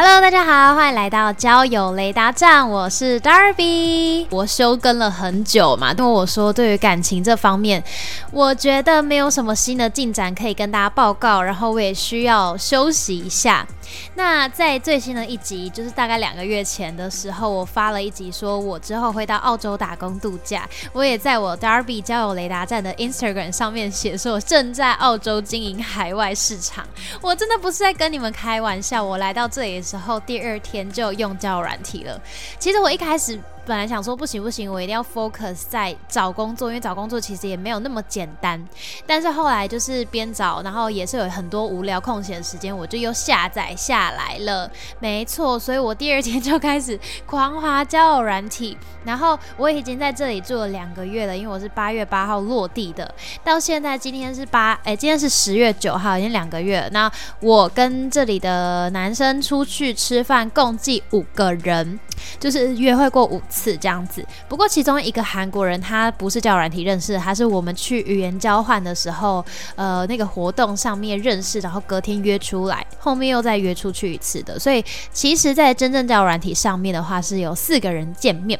Hello，大家好，欢迎来到交友雷达站，我是 Darby。我休更了很久嘛，因为我说对于感情这方面，我觉得没有什么新的进展可以跟大家报告，然后我也需要休息一下。那在最新的一集，就是大概两个月前的时候，我发了一集，说我之后会到澳洲打工度假。我也在我 Darby 交友雷达站的 Instagram 上面写说，我正在澳洲经营海外市场。我真的不是在跟你们开玩笑，我来到这里的时候，第二天就用交友软体了。其实我一开始。本来想说不行不行，我一定要 focus 在找工作，因为找工作其实也没有那么简单。但是后来就是边找，然后也是有很多无聊空闲时间，我就又下载下来了。没错，所以我第二天就开始狂滑交友软体。然后我已经在这里住了两个月了，因为我是八月八号落地的，到现在今天是八哎，今天是十月九号，已经两个月了。那我跟这里的男生出去吃饭，共计五个人。就是约会过五次次这样子，不过其中一个韩国人他不是叫软体认识，他是我们去语言交换的时候，呃，那个活动上面认识，然后隔天约出来，后面又再约出去一次的。所以其实，在真正叫软体上面的话，是有四个人见面。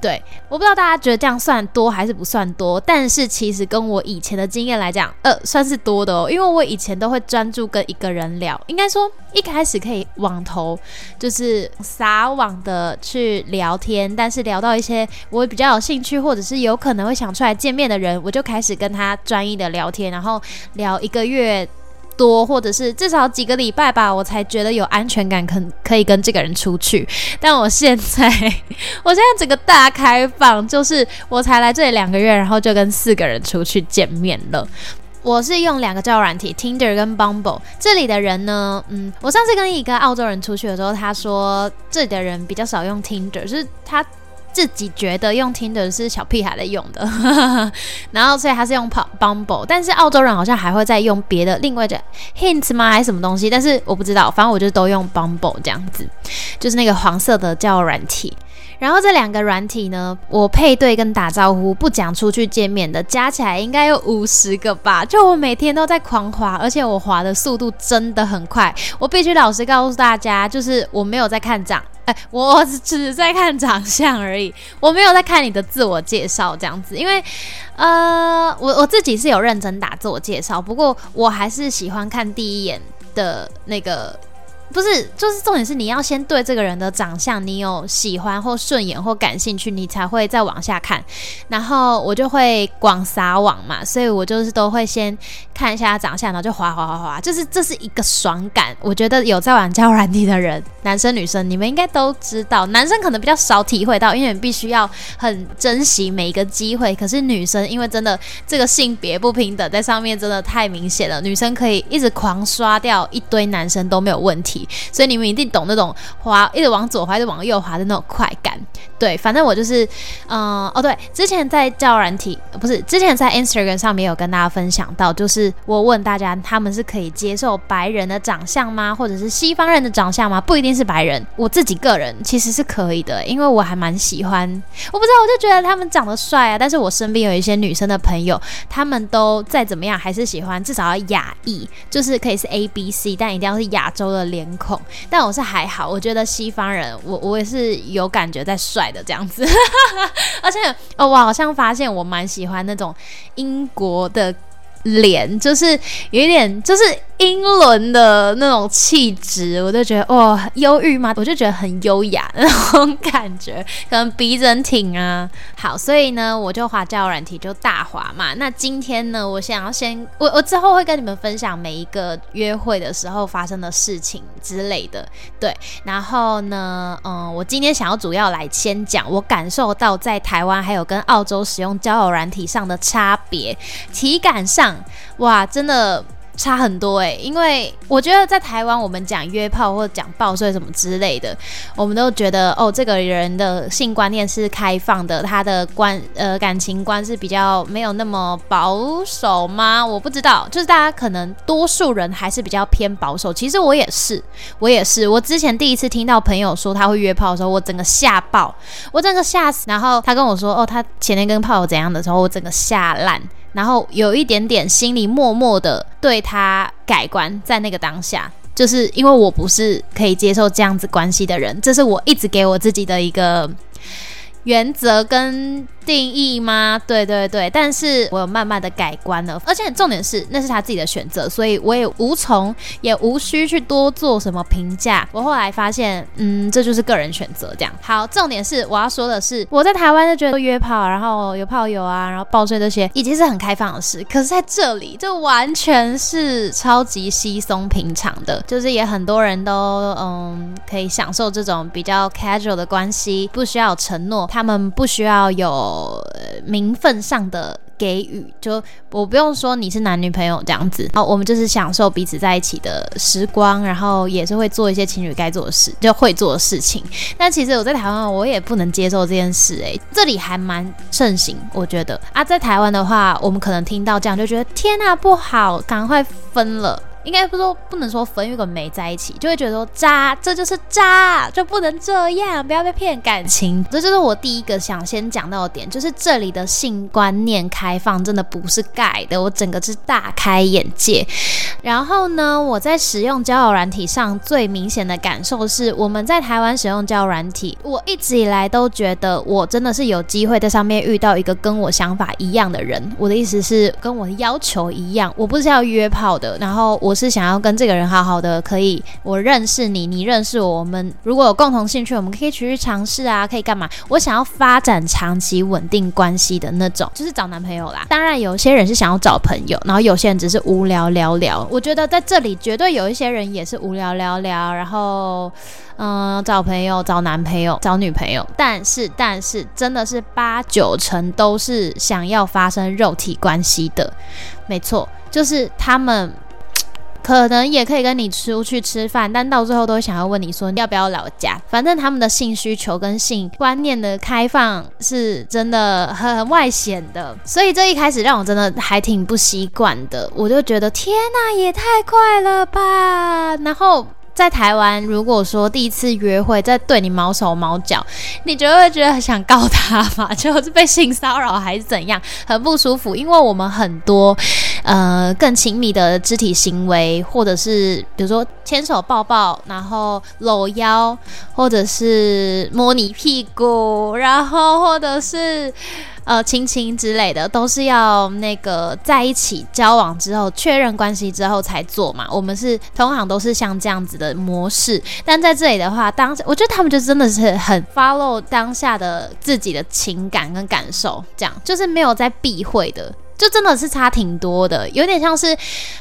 对，我不知道大家觉得这样算多还是不算多，但是其实跟我以前的经验来讲，呃，算是多的哦。因为我以前都会专注跟一个人聊，应该说一开始可以网头，就是撒网的去聊天，但是聊到一些我比较有兴趣或者是有可能会想出来见面的人，我就开始跟他专一的聊天，然后聊一个月。多或者是至少几个礼拜吧，我才觉得有安全感，可可以跟这个人出去。但我现在，我现在整个大开放，就是我才来这里两个月，然后就跟四个人出去见面了。我是用两个交友软体，Tinder 跟 Bumble。这里的人呢，嗯，我上次跟一个澳洲人出去的时候，他说这里的人比较少用 Tinder，就是他。自己觉得用听的是小屁孩在用的，然后所以他是用 Bumble，但是澳洲人好像还会再用别的另外的 Hint 吗还是什么东西？但是我不知道，反正我就都用 Bumble 这样子，就是那个黄色的叫软体。然后这两个软体呢，我配对跟打招呼不讲出去见面的，加起来应该有五十个吧。就我每天都在狂滑，而且我滑的速度真的很快。我必须老实告诉大家，就是我没有在看长。哎，我只在看长相而已，我没有在看你的自我介绍这样子，因为，呃，我我自己是有认真打自我介绍，不过我还是喜欢看第一眼的那个。不是，就是重点是你要先对这个人的长相你有喜欢或顺眼或感兴趣，你才会再往下看。然后我就会广撒网嘛，所以我就是都会先看一下他长相，然后就滑滑滑滑，就是这是一个爽感。我觉得有在玩交友软体的人，男生女生你们应该都知道，男生可能比较少体会到，因为你必须要很珍惜每一个机会。可是女生因为真的这个性别不平等在上面真的太明显了，女生可以一直狂刷掉一堆男生都没有问题。所以你们一定懂那种滑，一直往左滑，一直往右滑的那种快感。对，反正我就是，嗯，哦，对，之前在教软体，不是，之前在 Instagram 上面有跟大家分享到，就是我问大家，他们是可以接受白人的长相吗？或者是西方人的长相吗？不一定是白人，我自己个人其实是可以的，因为我还蛮喜欢，我不知道，我就觉得他们长得帅啊。但是我身边有一些女生的朋友，他们都再怎么样还是喜欢，至少要亚裔，就是可以是 A B C，但一定要是亚洲的脸孔。但我是还好，我觉得西方人，我我也是有感觉在帅。的这样子，而且哦，我好像发现我蛮喜欢那种英国的脸，就是有一点就是。英伦的那种气质，我就觉得哇，忧郁吗？我就觉得很优雅那种感觉，可能鼻子挺啊。好，所以呢，我就滑交友软体就大滑嘛。那今天呢，我想要先，我我之后会跟你们分享每一个约会的时候发生的事情之类的。对，然后呢，嗯，我今天想要主要来先讲我感受到在台湾还有跟澳洲使用交友软体上的差别，体感上，哇，真的。差很多诶，因为我觉得在台湾，我们讲约炮或者讲报税什么之类的，我们都觉得哦，这个人的性观念是开放的，他的观呃感情观是比较没有那么保守吗？我不知道，就是大家可能多数人还是比较偏保守。其实我也是，我也是。我之前第一次听到朋友说他会约炮的时候，我整个吓爆，我整个吓死。然后他跟我说哦，他前天跟炮友怎样的时候，我整个吓烂。然后有一点点心里默默的对他改观，在那个当下，就是因为我不是可以接受这样子关系的人，这是我一直给我自己的一个原则跟。定义吗？对对对，但是我有慢慢的改观了，而且重点是那是他自己的选择，所以我也无从也无需去多做什么评价。我后来发现，嗯，这就是个人选择这样。好，重点是我要说的是，我在台湾就觉得约炮，然后有炮友啊，然后报税这些已经是很开放的事，可是在这里就完全是超级稀松平常的，就是也很多人都嗯可以享受这种比较 casual 的关系，不需要承诺，他们不需要有。名分上的给予，就我不用说你是男女朋友这样子，好，我们就是享受彼此在一起的时光，然后也是会做一些情侣该做的事，就会做的事情。但其实我在台湾，我也不能接受这件事，诶，这里还蛮盛行，我觉得啊，在台湾的话，我们可能听到这样就觉得天呐，不好，赶快分了。应该不说不能说分，如果没在一起，就会觉得说渣，这就是渣，就不能这样，不要被骗感情。这就是我第一个想先讲到的点，就是这里的性观念开放真的不是盖的，我整个是大开眼界。然后呢，我在使用交友软体上最明显的感受是，我们在台湾使用交友软体，我一直以来都觉得我真的是有机会在上面遇到一个跟我想法一样的人。我的意思是跟我的要求一样，我不是要约炮的，然后我。是想要跟这个人好好的，可以我认识你，你认识我，我们如果有共同兴趣，我们可以去尝试啊，可以干嘛？我想要发展长期稳定关系的那种，就是找男朋友啦。当然，有些人是想要找朋友，然后有些人只是无聊聊聊。我觉得在这里绝对有一些人也是无聊聊聊，然后嗯，找朋友、找男朋友、找女朋友。但是，但是真的是八九成都是想要发生肉体关系的，没错，就是他们。可能也可以跟你出去吃饭，但到最后都想要问你说要不要老家。反正他们的性需求跟性观念的开放是真的很外显的，所以这一开始让我真的还挺不习惯的。我就觉得天哪，也太快了吧！然后。在台湾，如果说第一次约会在对你毛手毛脚，你就会觉得很想告他嘛，就是被性骚扰还是怎样，很不舒服。因为我们很多呃更亲密的肢体行为，或者是比如说牵手抱抱，然后搂腰，或者是摸你屁股，然后或者是。呃，亲亲之类的都是要那个在一起交往之后确认关系之后才做嘛。我们是通常都是像这样子的模式，但在这里的话，当我觉得他们就真的是很 follow 当下的自己的情感跟感受，这样就是没有在避讳的。就真的是差挺多的，有点像是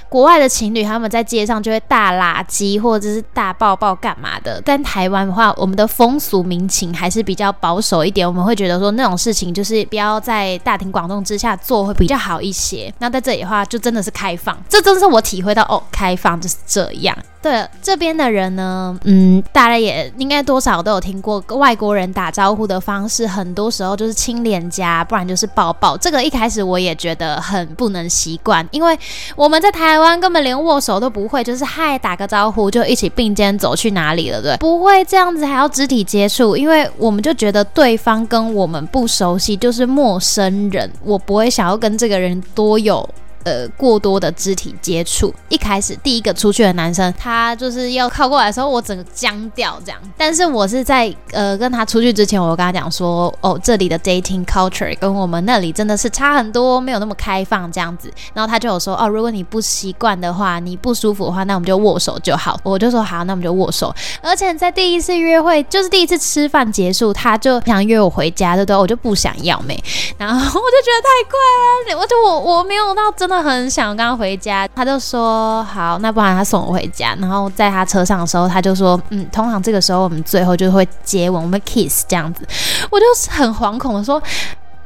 国外的情侣，他们在街上就会大垃圾或者是大抱抱干嘛的。但台湾的话，我们的风俗民情还是比较保守一点，我们会觉得说那种事情就是不要在大庭广众之下做会比较好一些。那在这里的话，就真的是开放，这真是我体会到哦，开放就是这样。对这边的人呢，嗯，大家也应该多少都有听过外国人打招呼的方式，很多时候就是亲脸颊，不然就是抱抱。这个一开始我也觉得很不能习惯，因为我们在台湾根本连握手都不会，就是嗨打个招呼就一起并肩走去哪里了，对，不会这样子还要肢体接触，因为我们就觉得对方跟我们不熟悉，就是陌生人，我不会想要跟这个人多有。呃，过多的肢体接触，一开始第一个出去的男生，他就是要靠过来的时候，我整个僵掉这样。但是我是在呃跟他出去之前，我跟他讲说，哦，这里的 dating culture 跟我们那里真的是差很多，没有那么开放这样子。然后他就有说，哦，如果你不习惯的话，你不舒服的话，那我们就握手就好。我就说好，那我们就握手。而且在第一次约会，就是第一次吃饭结束，他就想约我回家，对不对？我就不想要没。然后我就觉得太快了，我就我我没有到真的。很想跟他回家，他就说好，那不然他送我回家。然后在他车上的时候，他就说，嗯，通常这个时候我们最后就会接吻，我们 kiss 这样子。我就很惶恐的说，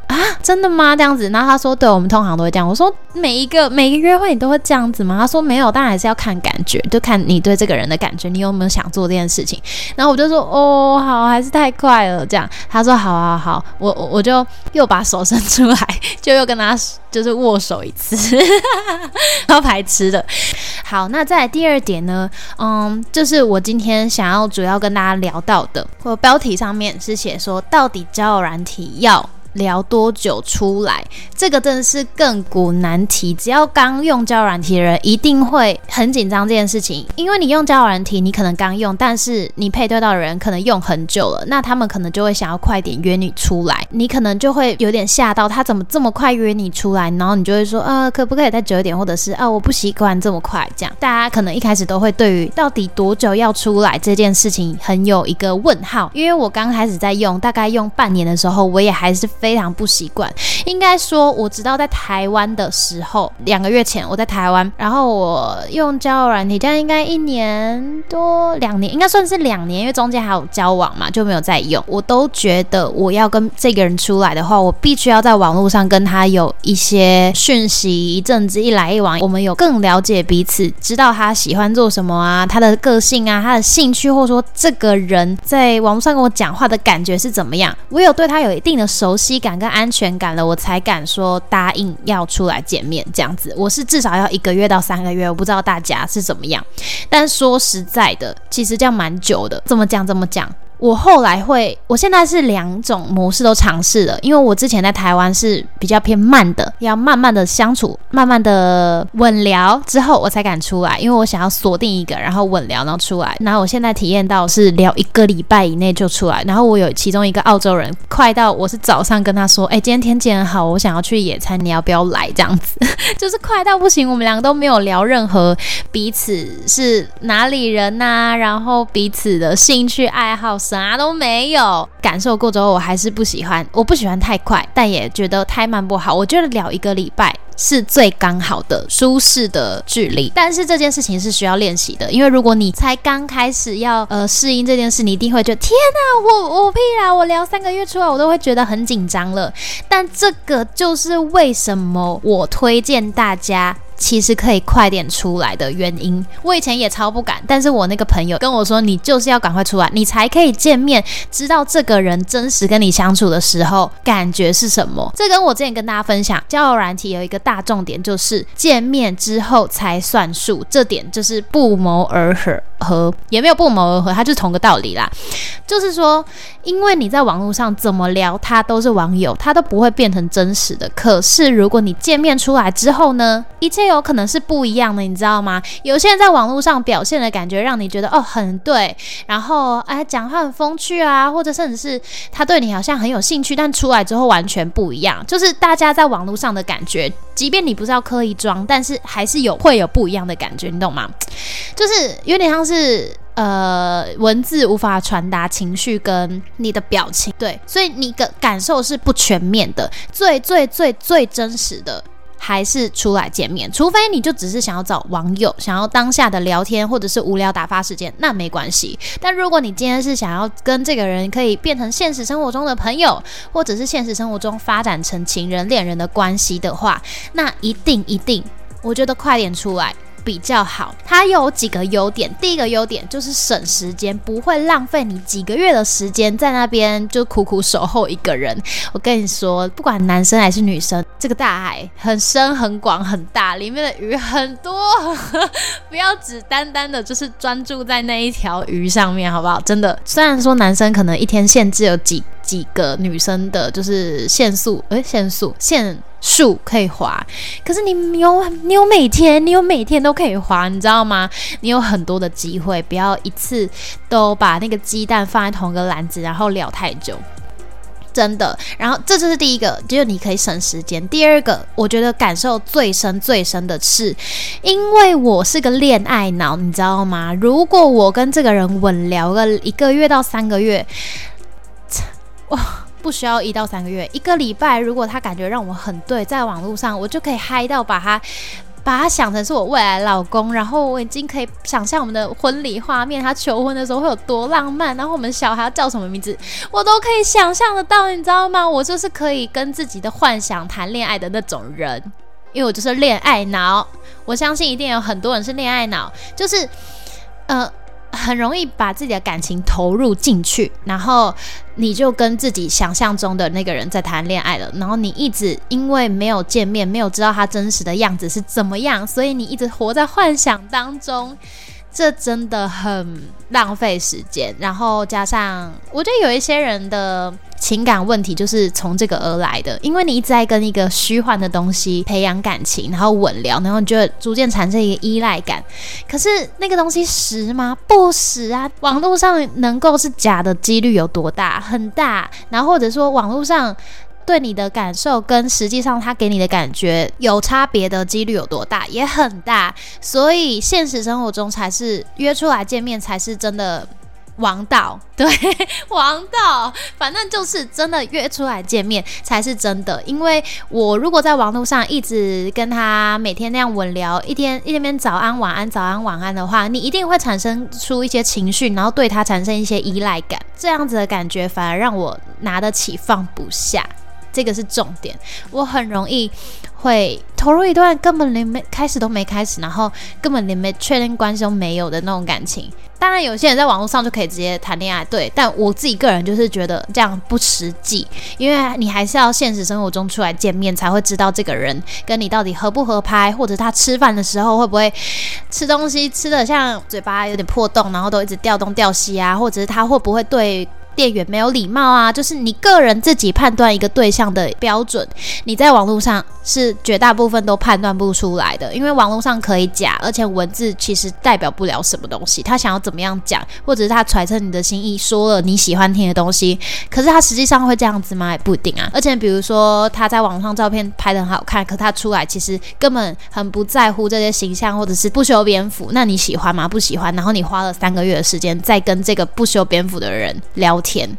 啊，真的吗？这样子？然后他说，对，我们通常都会这样。我说，每一个每个约会你都会这样子吗？他说没有，当然还是要看感觉，就看你对这个人的感觉，你有没有想做这件事情。然后我就说，哦，好，还是太快了，这样。他说，好好好，我我就又把手伸出来，就又跟他就是握手一次，超排斥的。好，那在第二点呢，嗯，就是我今天想要主要跟大家聊到的，我标题上面是写说，到底交友软体要。聊多久出来？这个真的是亘古难题。只要刚用交友软体的人，一定会很紧张这件事情。因为你用交友软体，你可能刚用，但是你配对到的人可能用很久了，那他们可能就会想要快点约你出来，你可能就会有点吓到，他怎么这么快约你出来？然后你就会说，呃，可不可以再久一点？或者是，啊，我不习惯这么快。这样，大家可能一开始都会对于到底多久要出来这件事情很有一个问号。因为我刚开始在用，大概用半年的时候，我也还是非。非常不习惯，应该说，我直到在台湾的时候，两个月前我在台湾，然后我用交友软体，这样应该一年多两年，应该算是两年，因为中间还有交往嘛，就没有再用。我都觉得我要跟这个人出来的话，我必须要在网络上跟他有一些讯息，一阵子一来一往，我们有更了解彼此，知道他喜欢做什么啊，他的个性啊，他的兴趣，或者说这个人在网络上跟我讲话的感觉是怎么样，我有对他有一定的熟悉。感跟安全感了，我才敢说答应要出来见面这样子。我是至少要一个月到三个月，我不知道大家是怎么样。但说实在的，其实这样蛮久的。怎么讲？怎么讲？我后来会，我现在是两种模式都尝试了，因为我之前在台湾是比较偏慢的，要慢慢的相处，慢慢的稳聊之后，我才敢出来，因为我想要锁定一个，然后稳聊，然后出来。然后我现在体验到是聊一个礼拜以内就出来，然后我有其中一个澳洲人，快到我是早上跟他说，哎，今天天气很好，我想要去野餐，你要不要来？这样子，就是快到不行，我们两个都没有聊任何彼此是哪里人呐，然后彼此的兴趣爱好。啥都没有感受过之后，我还是不喜欢。我不喜欢太快，但也觉得太慢不好。我觉得聊一个礼拜是最刚好的舒适的距离。但是这件事情是需要练习的，因为如果你才刚开始要呃适应这件事，你一定会觉得天哪，我我屁啦！我聊三个月出来，我都会觉得很紧张了。但这个就是为什么我推荐大家。其实可以快点出来的原因，我以前也超不敢，但是我那个朋友跟我说，你就是要赶快出来，你才可以见面，知道这个人真实跟你相处的时候感觉是什么。这跟我之前跟大家分享，交友软体有一个大重点，就是见面之后才算数，这点就是不谋而合，和也没有不谋而合，它就是同个道理啦。就是说，因为你在网络上怎么聊，他都是网友，他都不会变成真实的。可是如果你见面出来之后呢，一切有可能是不一样的，你知道吗？有些人在网络上表现的感觉，让你觉得哦很对，然后哎讲话很风趣啊，或者甚至是他对你好像很有兴趣，但出来之后完全不一样。就是大家在网络上的感觉，即便你不是要刻意装，但是还是有会有不一样的感觉，你懂吗？就是有点像是。呃，文字无法传达情绪跟你的表情，对，所以你的感受是不全面的。最最最最真实的还是出来见面，除非你就只是想要找网友，想要当下的聊天或者是无聊打发时间，那没关系。但如果你今天是想要跟这个人可以变成现实生活中的朋友，或者是现实生活中发展成情人恋人的关系的话，那一定一定，我觉得快点出来。比较好，它有几个优点。第一个优点就是省时间，不会浪费你几个月的时间在那边就苦苦守候一个人。我跟你说，不管男生还是女生，这个大海很深、很广、很大，里面的鱼很多，不要只单单的就是专注在那一条鱼上面，好不好？真的，虽然说男生可能一天限制有几几个女生的，就是限速，诶，限速限。速可以滑，可是你有你有每天，你有每天都可以滑，你知道吗？你有很多的机会，不要一次都把那个鸡蛋放在同一个篮子，然后聊太久，真的。然后这就是第一个，就是你可以省时间。第二个，我觉得感受最深最深的是，因为我是个恋爱脑，你知道吗？如果我跟这个人稳聊个一个月到三个月，哇！不需要一到三个月，一个礼拜，如果他感觉让我很对，在网络上我就可以嗨到把他把他想成是我未来老公，然后我已经可以想象我们的婚礼画面，他求婚的时候会有多浪漫，然后我们小孩叫什么名字，我都可以想象得到，你知道吗？我就是可以跟自己的幻想谈恋爱的那种人，因为我就是恋爱脑。我相信一定有很多人是恋爱脑，就是呃。很容易把自己的感情投入进去，然后你就跟自己想象中的那个人在谈恋爱了。然后你一直因为没有见面，没有知道他真实的样子是怎么样，所以你一直活在幻想当中。这真的很浪费时间，然后加上我觉得有一些人的情感问题就是从这个而来的，因为你一直在跟一个虚幻的东西培养感情，然后稳聊，然后你就逐渐产生一个依赖感。可是那个东西实吗？不实啊！网络上能够是假的几率有多大？很大。然后或者说网络上。对你的感受跟实际上他给你的感觉有差别的几率有多大，也很大。所以现实生活中才是约出来见面才是真的王道，对，王道。反正就是真的约出来见面才是真的。因为我如果在网络上一直跟他每天那样稳聊，一天一天边早安晚安早安晚安的话，你一定会产生出一些情绪，然后对他产生一些依赖感。这样子的感觉反而让我拿得起放不下。这个是重点，我很容易会投入一段根本连没开始都没开始，然后根本连没确认关系都没有的那种感情。当然，有些人在网络上就可以直接谈恋爱，对。但我自己个人就是觉得这样不实际，因为你还是要现实生活中出来见面，才会知道这个人跟你到底合不合拍，或者他吃饭的时候会不会吃东西吃的像嘴巴有点破洞，然后都一直掉东掉西啊，或者是他会不会对。店员没有礼貌啊，就是你个人自己判断一个对象的标准，你在网络上是绝大部分都判断不出来的，因为网络上可以假，而且文字其实代表不了什么东西。他想要怎么样讲，或者是他揣测你的心意，说了你喜欢听的东西，可是他实际上会这样子吗？也不一定啊。而且比如说他在网上照片拍的很好看，可他出来其实根本很不在乎这些形象，或者是不修边幅，那你喜欢吗？不喜欢。然后你花了三个月的时间在跟这个不修边幅的人聊。天，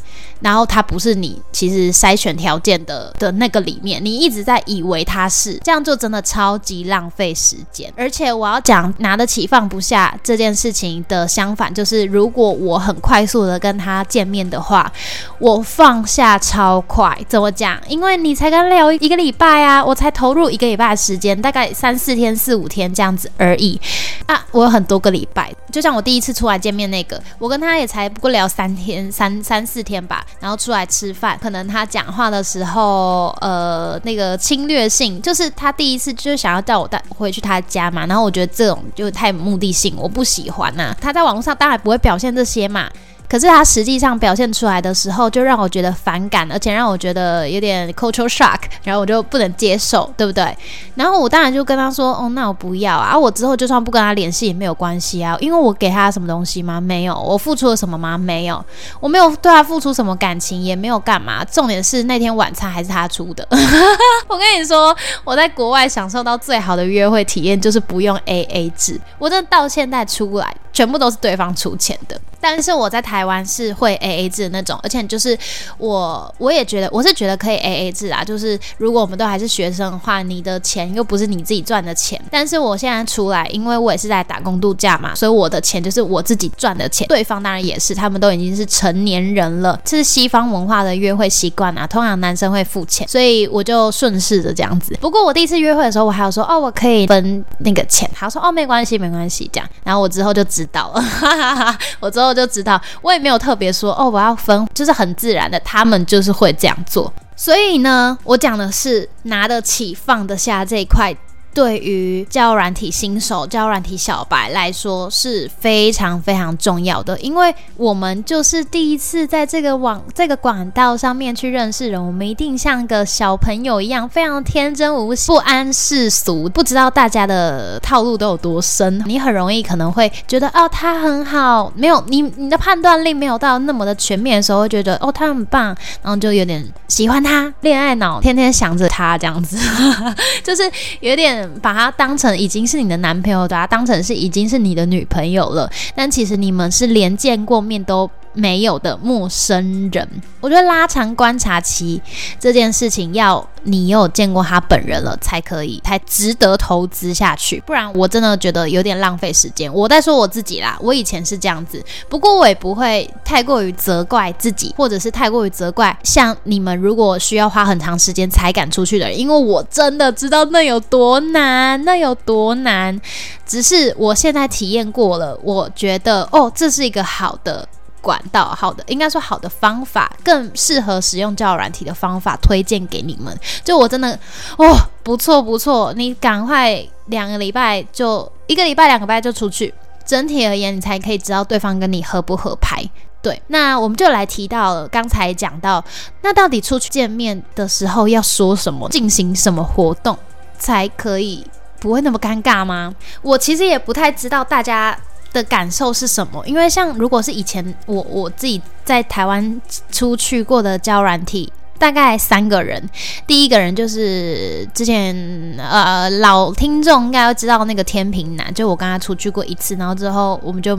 然后他不是你其实筛选条件的的那个里面，你一直在以为他是这样，就真的超级浪费时间。而且我要讲拿得起放不下这件事情的相反，就是如果我很快速的跟他见面的话，我放下超快。怎么讲？因为你才刚聊一个礼拜啊，我才投入一个礼拜的时间，大概三四天、四五天这样子而已啊。我有很多个礼拜，就像我第一次出来见面那个，我跟他也才不过聊三天、三三。三四天吧，然后出来吃饭，可能他讲话的时候，呃，那个侵略性，就是他第一次就想要带我带回去他家嘛，然后我觉得这种就太目的性，我不喜欢呐。他在网络上当然不会表现这些嘛。可是他实际上表现出来的时候，就让我觉得反感，而且让我觉得有点 cultural shock，然后我就不能接受，对不对？然后我当然就跟他说：“哦，那我不要啊！我之后就算不跟他联系也没有关系啊，因为我给他什么东西吗？没有，我付出了什么吗？没有，我没有对他付出什么感情，也没有干嘛。重点是那天晚餐还是他出的。我跟你说，我在国外享受到最好的约会体验就是不用 A A 制，我真的到现在出来全部都是对方出钱的。但是我在台。台湾是会 A A 制的那种，而且就是我我也觉得我是觉得可以 A A 制啊，就是如果我们都还是学生的话，你的钱又不是你自己赚的钱。但是我现在出来，因为我也是在打工度假嘛，所以我的钱就是我自己赚的钱。对方当然也是，他们都已经是成年人了，这是西方文化的约会习惯啊，通常男生会付钱，所以我就顺势的这样子。不过我第一次约会的时候，我还有说哦，我可以分那个钱，他说哦没关系没关系这样，然后我之后就知道了，我之后就知道。我也没有特别说哦，我要分，就是很自然的，他们就是会这样做。所以呢，我讲的是拿得起放得下这一块。对于教软体新手、教软体小白来说是非常非常重要的，因为我们就是第一次在这个网、这个管道上面去认识人，我们一定像个小朋友一样，非常天真无邪、不谙世俗，不知道大家的套路都有多深。你很容易可能会觉得哦，他很好，没有你你的判断力没有到那么的全面的时候，会觉得哦，他很棒，然后就有点喜欢他，恋爱脑，天天想着他这样子，就是有点。把他当成已经是你的男朋友，把他当成是已经是你的女朋友了，但其实你们是连见过面都。没有的陌生人。我觉得拉长观察期这件事情，要你有见过他本人了才可以，才值得投资下去。不然我真的觉得有点浪费时间。我在说我自己啦，我以前是这样子，不过我也不会太过于责怪自己，或者是太过于责怪像你们如果需要花很长时间才敢出去的人，因为我真的知道那有多难，那有多难。只是我现在体验过了，我觉得哦，这是一个好的。管道好的，应该说好的方法，更适合使用交友软体的方法，推荐给你们。就我真的，哦，不错不错，你赶快两个礼拜就一个礼拜两个礼拜就出去。整体而言，你才可以知道对方跟你合不合拍。对，那我们就来提到刚才讲到，那到底出去见面的时候要说什么，进行什么活动才可以不会那么尴尬吗？我其实也不太知道大家。的感受是什么？因为像如果是以前我我自己在台湾出去过的交软体，大概三个人。第一个人就是之前呃老听众应该都知道那个天平男，就我跟他出去过一次，然后之后我们就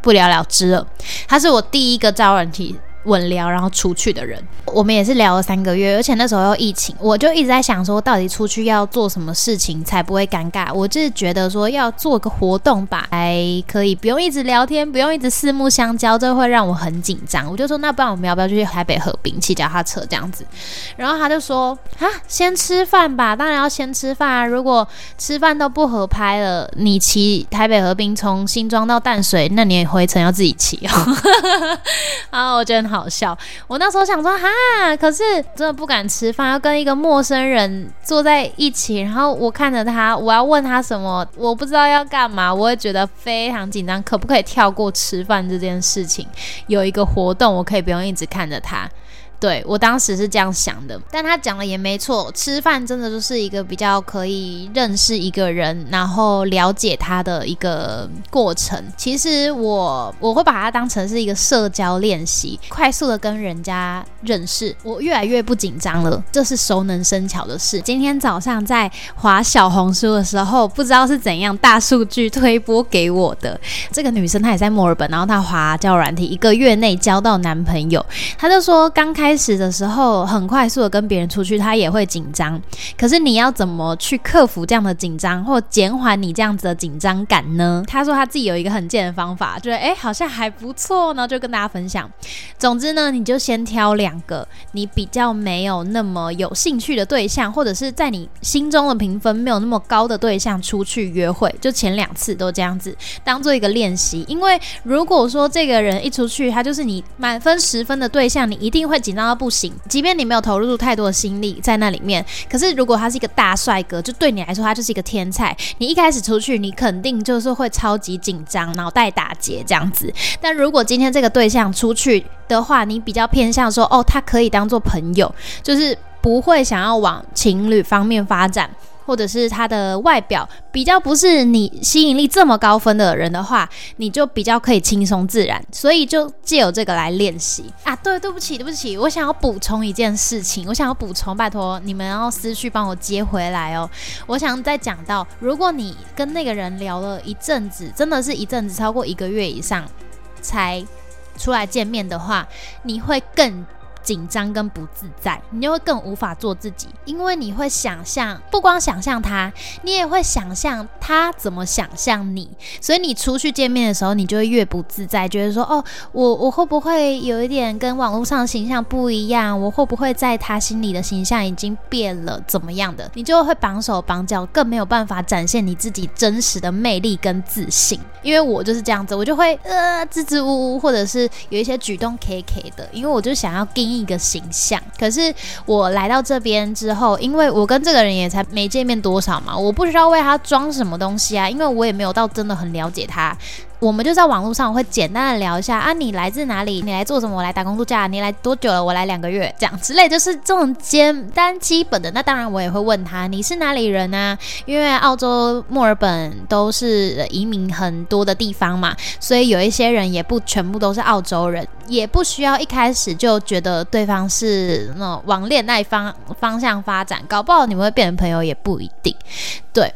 不了了之了。他是我第一个胶软体。稳聊，然后出去的人，我们也是聊了三个月，而且那时候又疫情，我就一直在想说，到底出去要做什么事情才不会尴尬？我就是觉得说要做个活动吧，还可以不用一直聊天，不用一直四目相交，这会让我很紧张。我就说，那不然我们要不要去台北河滨骑脚踏车这样子？然后他就说，啊，先吃饭吧，当然要先吃饭啊。如果吃饭都不合拍了，你骑台北河滨从新庄到淡水，那你回程要自己骑哦。啊，我觉得。好笑，我那时候想说哈，可是真的不敢吃饭，要跟一个陌生人坐在一起，然后我看着他，我要问他什么，我不知道要干嘛，我也觉得非常紧张。可不可以跳过吃饭这件事情？有一个活动，我可以不用一直看着他。对我当时是这样想的，但他讲的也没错，吃饭真的就是一个比较可以认识一个人，然后了解他的一个过程。其实我我会把它当成是一个社交练习，快速的跟人家认识，我越来越不紧张了，这是熟能生巧的事。今天早上在划小红书的时候，不知道是怎样大数据推播给我的，这个女生她也在墨尔本，然后她划交软体，一个月内交到男朋友，她就说刚开。开始的时候很快速的跟别人出去，他也会紧张。可是你要怎么去克服这样的紧张，或减缓你这样子的紧张感呢？他说他自己有一个很贱的方法，觉得哎好像还不错呢，就跟大家分享。总之呢，你就先挑两个你比较没有那么有兴趣的对象，或者是在你心中的评分没有那么高的对象出去约会。就前两次都这样子当做一个练习，因为如果说这个人一出去，他就是你满分十分的对象，你一定会紧张。然后不行，即便你没有投入太多的心力在那里面，可是如果他是一个大帅哥，就对你来说他就是一个天才。你一开始出去，你肯定就是会超级紧张，脑袋打结这样子。但如果今天这个对象出去的话，你比较偏向说，哦，他可以当做朋友，就是不会想要往情侣方面发展。或者是他的外表比较不是你吸引力这么高分的人的话，你就比较可以轻松自然，所以就借由这个来练习啊。对，对不起，对不起，我想要补充一件事情，我想要补充，拜托你们要思绪帮我接回来哦。我想再讲到，如果你跟那个人聊了一阵子，真的是一阵子，超过一个月以上才出来见面的话，你会更。紧张跟不自在，你就会更无法做自己，因为你会想象，不光想象他，你也会想象他怎么想象你，所以你出去见面的时候，你就会越不自在，觉得说，哦，我我会不会有一点跟网络上的形象不一样？我会不会在他心里的形象已经变了？怎么样的？你就会绑手绑脚，更没有办法展现你自己真实的魅力跟自信。因为我就是这样子，我就会呃支支吾吾，或者是有一些举动 K K 的，因为我就想要跟。一个形象，可是我来到这边之后，因为我跟这个人也才没见面多少嘛，我不知道为他装什么东西啊，因为我也没有到真的很了解他。我们就在网络上会简单的聊一下啊，你来自哪里？你来做什么？我来打工度假。你来多久了？我来两个月，这样之类，就是这种简单基本的。那当然，我也会问他你是哪里人呢？因为澳洲墨尔本都是移民很多的地方嘛，所以有一些人也不全部都是澳洲人，也不需要一开始就觉得对方是那种往恋爱方方向发展，搞不好你们会变成朋友也不一定。对。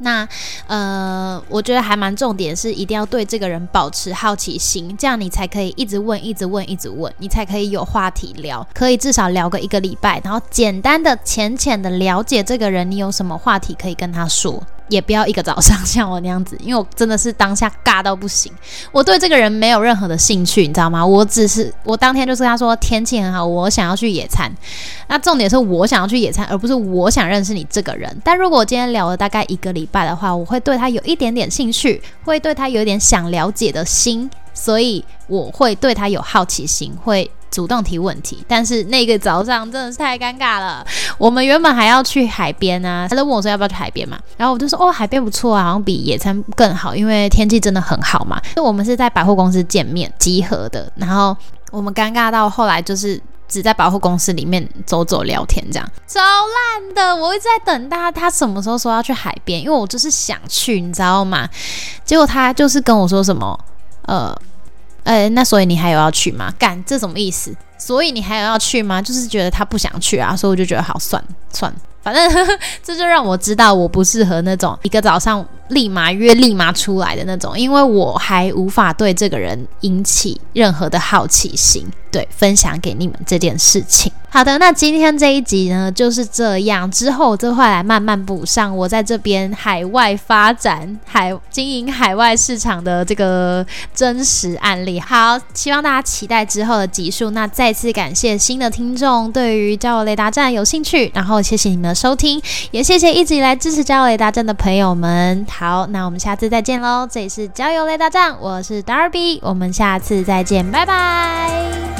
那呃，我觉得还蛮重点是，一定要对这个人保持好奇心，这样你才可以一直问、一直问、一直问，你才可以有话题聊，可以至少聊个一个礼拜，然后简单的、浅浅的了解这个人，你有什么话题可以跟他说。也不要一个早上像我那样子，因为我真的是当下尬到不行。我对这个人没有任何的兴趣，你知道吗？我只是我当天就是跟他说天气很好，我想要去野餐。那重点是我想要去野餐，而不是我想认识你这个人。但如果我今天聊了大概一个礼拜的话，我会对他有一点点兴趣，会对他有一点想了解的心，所以我会对他有好奇心，会。主动提问题，但是那个早上真的是太尴尬了。我们原本还要去海边啊，他就问我说要不要去海边嘛，然后我就说哦，海边不错啊，好像比野餐更好，因为天气真的很好嘛。就我们是在百货公司见面集合的，然后我们尴尬到后来就是只在百货公司里面走走聊天，这样超烂的。我一直在等他，他什么时候说要去海边？因为我就是想去，你知道吗？结果他就是跟我说什么，呃。呃，那所以你还有要去吗？干，这什么意思？所以你还有要去吗？就是觉得他不想去啊，所以我就觉得好算算，反正 这就让我知道我不适合那种一个早上。立马约，立马出来的那种，因为我还无法对这个人引起任何的好奇心，对，分享给你们这件事情。好的，那今天这一集呢就是这样，之后就会来慢慢补上我在这边海外发展、海经营海外市场的这个真实案例。好，希望大家期待之后的集数。那再次感谢新的听众对于交友雷达站有兴趣，然后谢谢你们的收听，也谢谢一直以来支持交友雷达站的朋友们。好，那我们下次再见喽！这里是交友雷达站，我是 Darby，我们下次再见，拜拜。